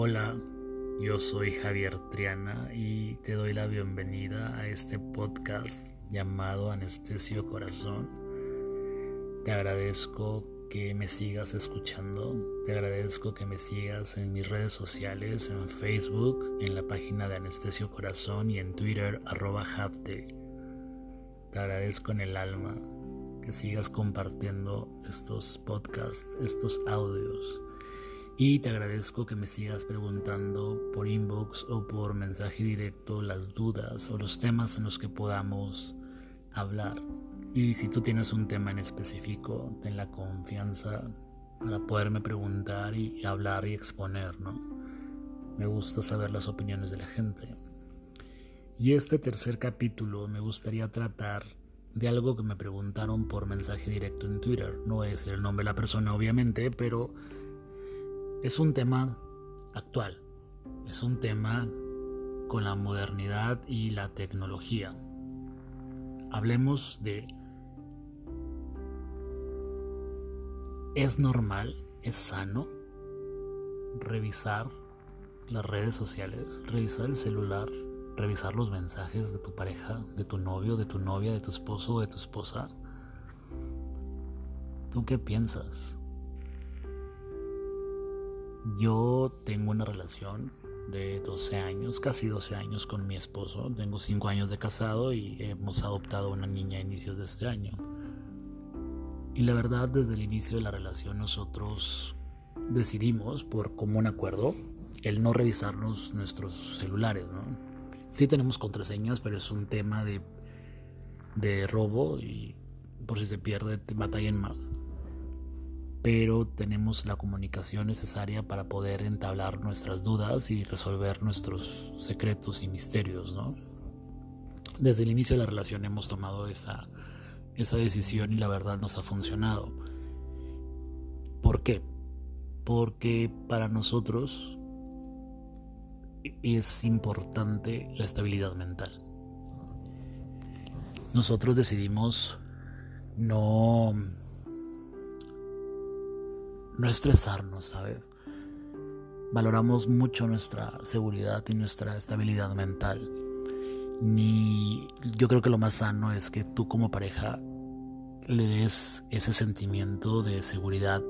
Hola, yo soy Javier Triana y te doy la bienvenida a este podcast llamado Anestesio Corazón. Te agradezco que me sigas escuchando, te agradezco que me sigas en mis redes sociales, en Facebook, en la página de Anestesio Corazón y en Twitter arroba Japte. Te agradezco en el alma que sigas compartiendo estos podcasts, estos audios. Y te agradezco que me sigas preguntando por inbox o por mensaje directo las dudas o los temas en los que podamos hablar. Y si tú tienes un tema en específico, ten la confianza para poderme preguntar y hablar y exponer, ¿no? Me gusta saber las opiniones de la gente. Y este tercer capítulo me gustaría tratar de algo que me preguntaron por mensaje directo en Twitter. No decir el nombre de la persona, obviamente, pero es un tema actual. Es un tema con la modernidad y la tecnología. Hablemos de... ¿Es normal, es sano revisar las redes sociales, revisar el celular, revisar los mensajes de tu pareja, de tu novio, de tu novia, de tu esposo de tu esposa? ¿Tú qué piensas? Yo tengo una relación de 12 años, casi 12 años con mi esposo. Tengo 5 años de casado y hemos adoptado una niña a inicios de este año. Y la verdad, desde el inicio de la relación nosotros decidimos, por común acuerdo, el no revisarnos nuestros celulares. ¿no? Sí tenemos contraseñas, pero es un tema de, de robo y por si se pierde, batallen más pero tenemos la comunicación necesaria para poder entablar nuestras dudas y resolver nuestros secretos y misterios, ¿no? Desde el inicio de la relación hemos tomado esa, esa decisión y la verdad nos ha funcionado. ¿Por qué? Porque para nosotros es importante la estabilidad mental. Nosotros decidimos no no estresarnos, ¿sabes? Valoramos mucho nuestra seguridad y nuestra estabilidad mental. Ni yo creo que lo más sano es que tú como pareja le des ese sentimiento de seguridad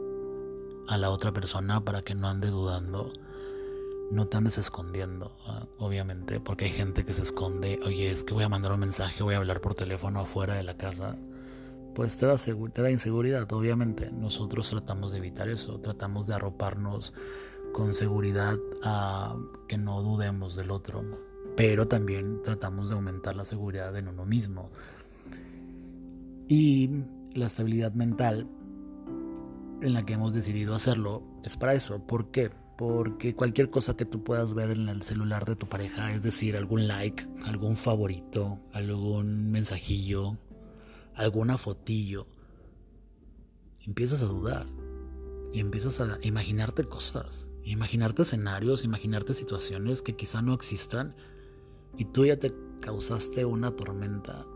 a la otra persona para que no ande dudando, no te andes escondiendo, ¿ah? obviamente, porque hay gente que se esconde, oye, es que voy a mandar un mensaje, voy a hablar por teléfono afuera de la casa pues te da, inseguridad, obviamente. Nosotros tratamos de evitar eso, tratamos de arroparnos con seguridad a que no dudemos del otro, pero también tratamos de aumentar la seguridad en uno mismo. Y la estabilidad mental en la que hemos decidido hacerlo es para eso. ¿Por qué? Porque cualquier cosa que tú puedas ver en el celular de tu pareja, es decir, algún like, algún favorito, algún mensajillo, alguna fotillo, empiezas a dudar y empiezas a imaginarte cosas, imaginarte escenarios, imaginarte situaciones que quizá no existan y tú ya te causaste una tormenta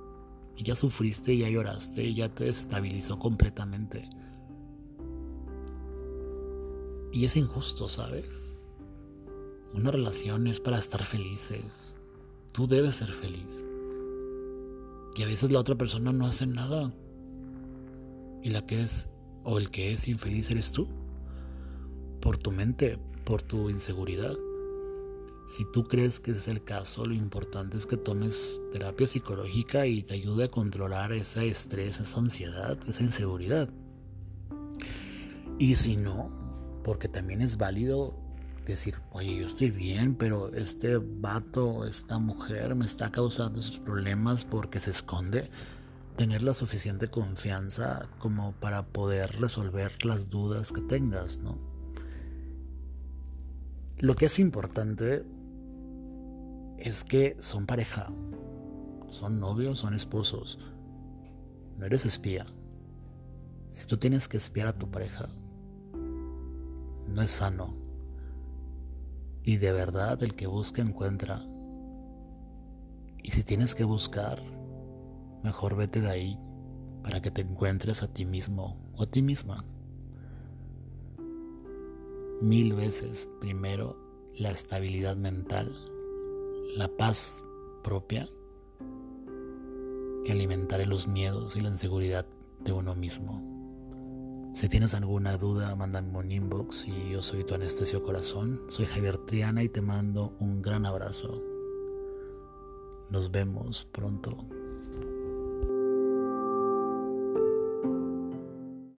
y ya sufriste y ya lloraste y ya te desestabilizó completamente. Y es injusto, ¿sabes? Una relación es para estar felices. Tú debes ser feliz. Y a veces la otra persona no hace nada. Y la que es, o el que es infeliz eres tú. Por tu mente, por tu inseguridad. Si tú crees que es el caso, lo importante es que tomes terapia psicológica y te ayude a controlar ese estrés, esa ansiedad, esa inseguridad. Y si no, porque también es válido decir, oye, yo estoy bien, pero este vato, esta mujer me está causando esos problemas porque se esconde. Tener la suficiente confianza como para poder resolver las dudas que tengas, ¿no? Lo que es importante es que son pareja, son novios, son esposos. No eres espía. Si tú tienes que espiar a tu pareja, no es sano y de verdad el que busca encuentra. Y si tienes que buscar, mejor vete de ahí para que te encuentres a ti mismo o a ti misma. Mil veces primero la estabilidad mental, la paz propia, que alimentaré los miedos y la inseguridad de uno mismo. Si tienes alguna duda, mándame un inbox y yo soy tu anestesio corazón. Soy Javier Triana y te mando un gran abrazo. Nos vemos pronto.